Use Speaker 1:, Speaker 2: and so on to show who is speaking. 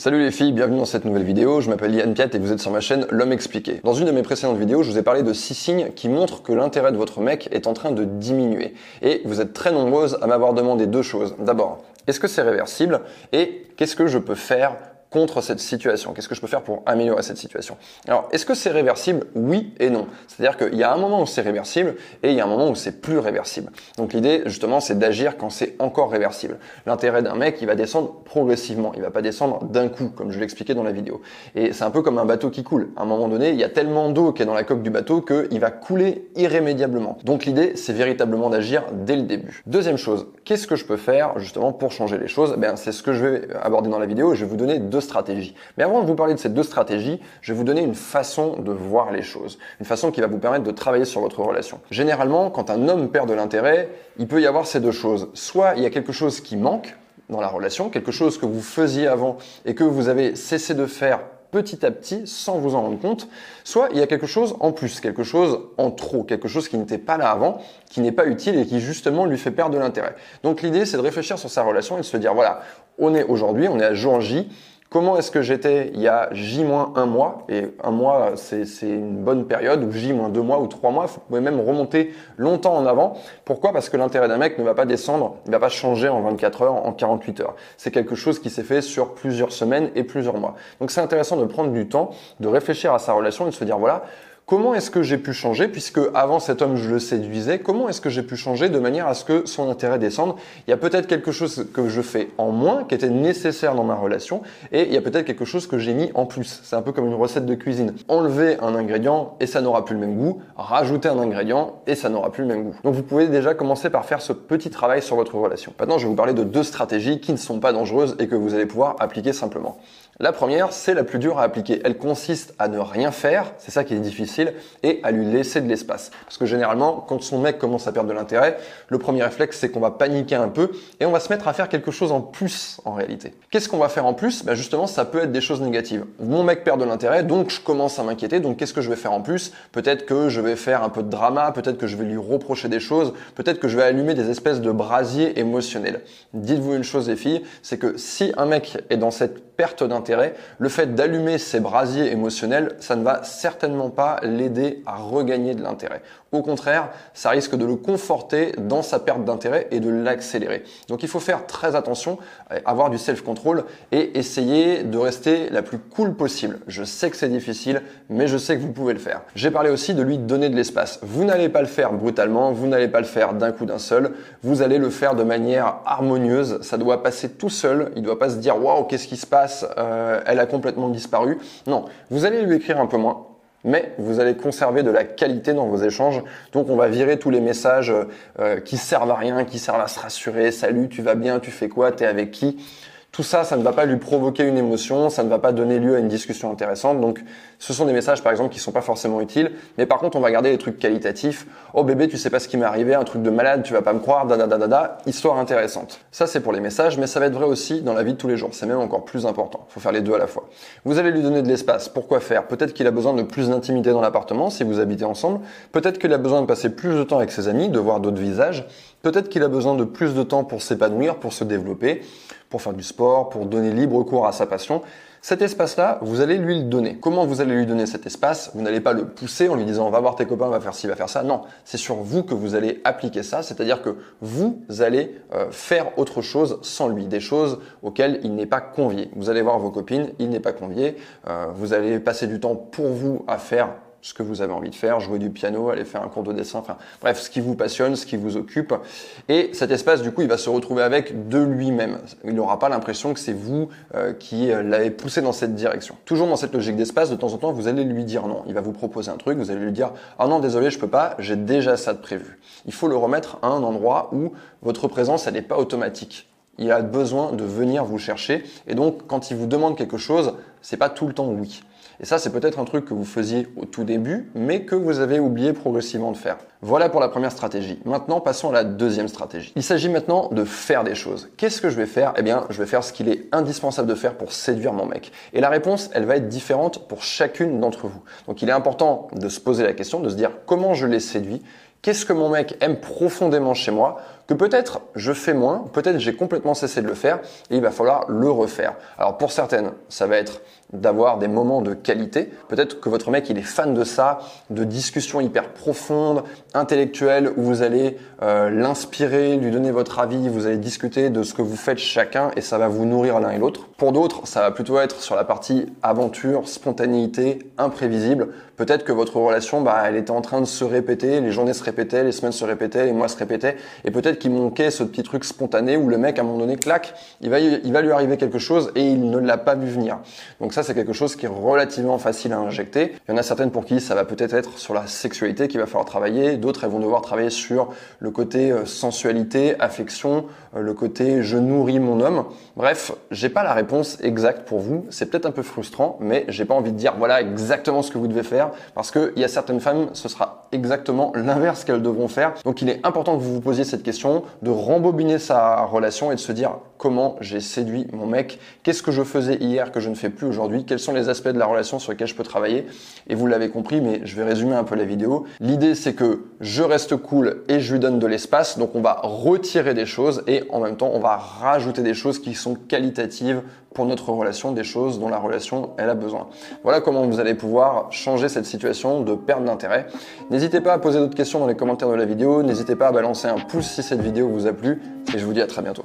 Speaker 1: Salut les filles, bienvenue dans cette nouvelle vidéo. Je m'appelle Yann Piat et vous êtes sur ma chaîne L'Homme Expliqué. Dans une de mes précédentes vidéos, je vous ai parlé de 6 signes qui montrent que l'intérêt de votre mec est en train de diminuer. Et vous êtes très nombreuses à m'avoir demandé deux choses. D'abord, est-ce que c'est réversible? Et qu'est-ce que je peux faire contre cette situation? Qu'est-ce que je peux faire pour améliorer cette situation? Alors, est-ce que c'est réversible? Oui et non. C'est-à-dire qu'il y a un moment où c'est réversible et il y a un moment où c'est plus réversible. Donc l'idée, justement, c'est d'agir quand c'est encore réversible. L'intérêt d'un mec, il va descendre progressivement. Il va pas descendre d'un coup, comme je l'expliquais dans la vidéo. Et c'est un peu comme un bateau qui coule. À un moment donné, il y a tellement d'eau qui est dans la coque du bateau qu'il va couler irrémédiablement. Donc l'idée, c'est véritablement d'agir dès le début. Deuxième chose, qu'est-ce que je peux faire justement pour changer les choses? Eh c'est ce que je vais aborder dans la vidéo. Stratégies. Mais avant de vous parler de ces deux stratégies, je vais vous donner une façon de voir les choses, une façon qui va vous permettre de travailler sur votre relation. Généralement, quand un homme perd de l'intérêt, il peut y avoir ces deux choses. Soit il y a quelque chose qui manque dans la relation, quelque chose que vous faisiez avant et que vous avez cessé de faire petit à petit sans vous en rendre compte, soit il y a quelque chose en plus, quelque chose en trop, quelque chose qui n'était pas là avant, qui n'est pas utile et qui justement lui fait perdre de l'intérêt. Donc l'idée c'est de réfléchir sur sa relation et de se dire voilà, on est aujourd'hui, on est à jour J, Comment est-ce que j'étais il y a J-1 mois? Et un mois, c'est une bonne période, ou J-2 mois ou 3 mois. Vous pouvez même remonter longtemps en avant. Pourquoi? Parce que l'intérêt d'un mec ne va pas descendre, il ne va pas changer en 24 heures, en 48 heures. C'est quelque chose qui s'est fait sur plusieurs semaines et plusieurs mois. Donc c'est intéressant de prendre du temps, de réfléchir à sa relation et de se dire, voilà, Comment est-ce que j'ai pu changer puisque avant cet homme je le séduisais Comment est-ce que j'ai pu changer de manière à ce que son intérêt descende? Il y a peut-être quelque chose que je fais en moins qui était nécessaire dans ma relation et il y a peut-être quelque chose que j'ai mis en plus. C'est un peu comme une recette de cuisine. Enlever un ingrédient et ça n'aura plus le même goût. Rajouter un ingrédient et ça n'aura plus le même goût. Donc vous pouvez déjà commencer par faire ce petit travail sur votre relation. Maintenant je vais vous parler de deux stratégies qui ne sont pas dangereuses et que vous allez pouvoir appliquer simplement. La première, c'est la plus dure à appliquer. Elle consiste à ne rien faire, c'est ça qui est difficile, et à lui laisser de l'espace. Parce que généralement, quand son mec commence à perdre de l'intérêt, le premier réflexe, c'est qu'on va paniquer un peu et on va se mettre à faire quelque chose en plus en réalité. Qu'est-ce qu'on va faire en plus? Ben Justement, ça peut être des choses négatives. Mon mec perd de l'intérêt, donc je commence à m'inquiéter, donc qu'est-ce que je vais faire en plus? Peut-être que je vais faire un peu de drama, peut-être que je vais lui reprocher des choses, peut-être que je vais allumer des espèces de brasiers émotionnels. Dites-vous une chose les filles, c'est que si un mec est dans cette perte d'intérêt, le fait d'allumer ces brasiers émotionnels, ça ne va certainement pas l'aider à regagner de l'intérêt. Au contraire, ça risque de le conforter dans sa perte d'intérêt et de l'accélérer. Donc il faut faire très attention, avoir du self-control et essayer de rester la plus cool possible. Je sais que c'est difficile, mais je sais que vous pouvez le faire. J'ai parlé aussi de lui donner de l'espace. Vous n'allez pas le faire brutalement, vous n'allez pas le faire d'un coup d'un seul, vous allez le faire de manière harmonieuse, ça doit passer tout seul, il ne doit pas se dire waouh, qu'est-ce qui se passe? Euh, elle a complètement disparu. Non, vous allez lui écrire un peu moins, mais vous allez conserver de la qualité dans vos échanges. Donc on va virer tous les messages euh, qui servent à rien, qui servent à se rassurer. Salut, tu vas bien, tu fais quoi, t'es avec qui? Tout ça, ça ne va pas lui provoquer une émotion, ça ne va pas donner lieu à une discussion intéressante. Donc, ce sont des messages, par exemple, qui sont pas forcément utiles. Mais par contre, on va garder les trucs qualitatifs. Oh bébé, tu sais pas ce qui m'est arrivé, un truc de malade, tu vas pas me croire, da da da. Histoire intéressante. Ça, c'est pour les messages, mais ça va être vrai aussi dans la vie de tous les jours. C'est même encore plus important. Faut faire les deux à la fois. Vous allez lui donner de l'espace. Pourquoi faire? Peut-être qu'il a besoin de plus d'intimité dans l'appartement si vous habitez ensemble. Peut-être qu'il a besoin de passer plus de temps avec ses amis, de voir d'autres visages. Peut-être qu'il a besoin de plus de temps pour s'épanouir, pour se développer pour faire du sport, pour donner libre cours à sa passion. Cet espace-là, vous allez lui le donner. Comment vous allez lui donner cet espace? Vous n'allez pas le pousser en lui disant va voir tes copains, va faire ci, va faire ça. Non, c'est sur vous que vous allez appliquer ça, c'est-à-dire que vous allez euh, faire autre chose sans lui, des choses auxquelles il n'est pas convié. Vous allez voir vos copines, il n'est pas convié. Euh, vous allez passer du temps pour vous à faire ce que vous avez envie de faire, jouer du piano, aller faire un cours de dessin, enfin bref, ce qui vous passionne, ce qui vous occupe. Et cet espace, du coup, il va se retrouver avec de lui-même. Il n'aura pas l'impression que c'est vous euh, qui euh, l'avez poussé dans cette direction. Toujours dans cette logique d'espace, de temps en temps, vous allez lui dire non. Il va vous proposer un truc, vous allez lui dire ah non, désolé, je peux pas, j'ai déjà ça de prévu. Il faut le remettre à un endroit où votre présence, elle n'est pas automatique il a besoin de venir vous chercher. Et donc, quand il vous demande quelque chose, c'est pas tout le temps oui. Et ça, c'est peut-être un truc que vous faisiez au tout début, mais que vous avez oublié progressivement de faire. Voilà pour la première stratégie. Maintenant, passons à la deuxième stratégie. Il s'agit maintenant de faire des choses. Qu'est-ce que je vais faire? Eh bien, je vais faire ce qu'il est indispensable de faire pour séduire mon mec. Et la réponse, elle va être différente pour chacune d'entre vous. Donc, il est important de se poser la question, de se dire comment je l'ai séduit, qu'est-ce que mon mec aime profondément chez moi, que peut-être je fais moins, peut-être j'ai complètement cessé de le faire et il va falloir le refaire. Alors pour certaines, ça va être d'avoir des moments de qualité. Peut-être que votre mec, il est fan de ça, de discussions hyper profondes, intellectuelles, où vous allez euh, l'inspirer, lui donner votre avis, vous allez discuter de ce que vous faites chacun et ça va vous nourrir l'un et l'autre. Pour d'autres, ça va plutôt être sur la partie aventure, spontanéité, imprévisible. Peut-être que votre relation, bah, elle était en train de se répéter, les journées se répétaient, les semaines se répétaient, les mois se répétaient, et peut-être qu'il manquait ce petit truc spontané où le mec, à un moment donné, claque, il va, il va lui arriver quelque chose et il ne l'a pas vu venir. Donc ça, c'est quelque chose qui est relativement facile à injecter. Il y en a certaines pour qui ça va peut-être être sur la sexualité qu'il va falloir travailler, d'autres elles vont devoir travailler sur le côté euh, sensualité, affection, euh, le côté je nourris mon homme. Bref, j'ai pas la réponse exacte pour vous. C'est peut-être un peu frustrant, mais j'ai pas envie de dire voilà exactement ce que vous devez faire parce qu'il y a certaines femmes, ce sera exactement l'inverse qu'elles devront faire. Donc il est important que vous vous posiez cette question, de rembobiner sa relation et de se dire comment j'ai séduit mon mec, qu'est-ce que je faisais hier que je ne fais plus aujourd'hui, quels sont les aspects de la relation sur lesquels je peux travailler. Et vous l'avez compris, mais je vais résumer un peu la vidéo. L'idée c'est que je reste cool et je lui donne de l'espace, donc on va retirer des choses et en même temps on va rajouter des choses qui sont qualitatives pour notre relation, des choses dont la relation elle a besoin. Voilà comment vous allez pouvoir changer cette situation de perte d'intérêt. N'hésitez pas à poser d'autres questions dans les commentaires de la vidéo, n'hésitez pas à balancer un pouce si cette vidéo vous a plu et je vous dis à très bientôt.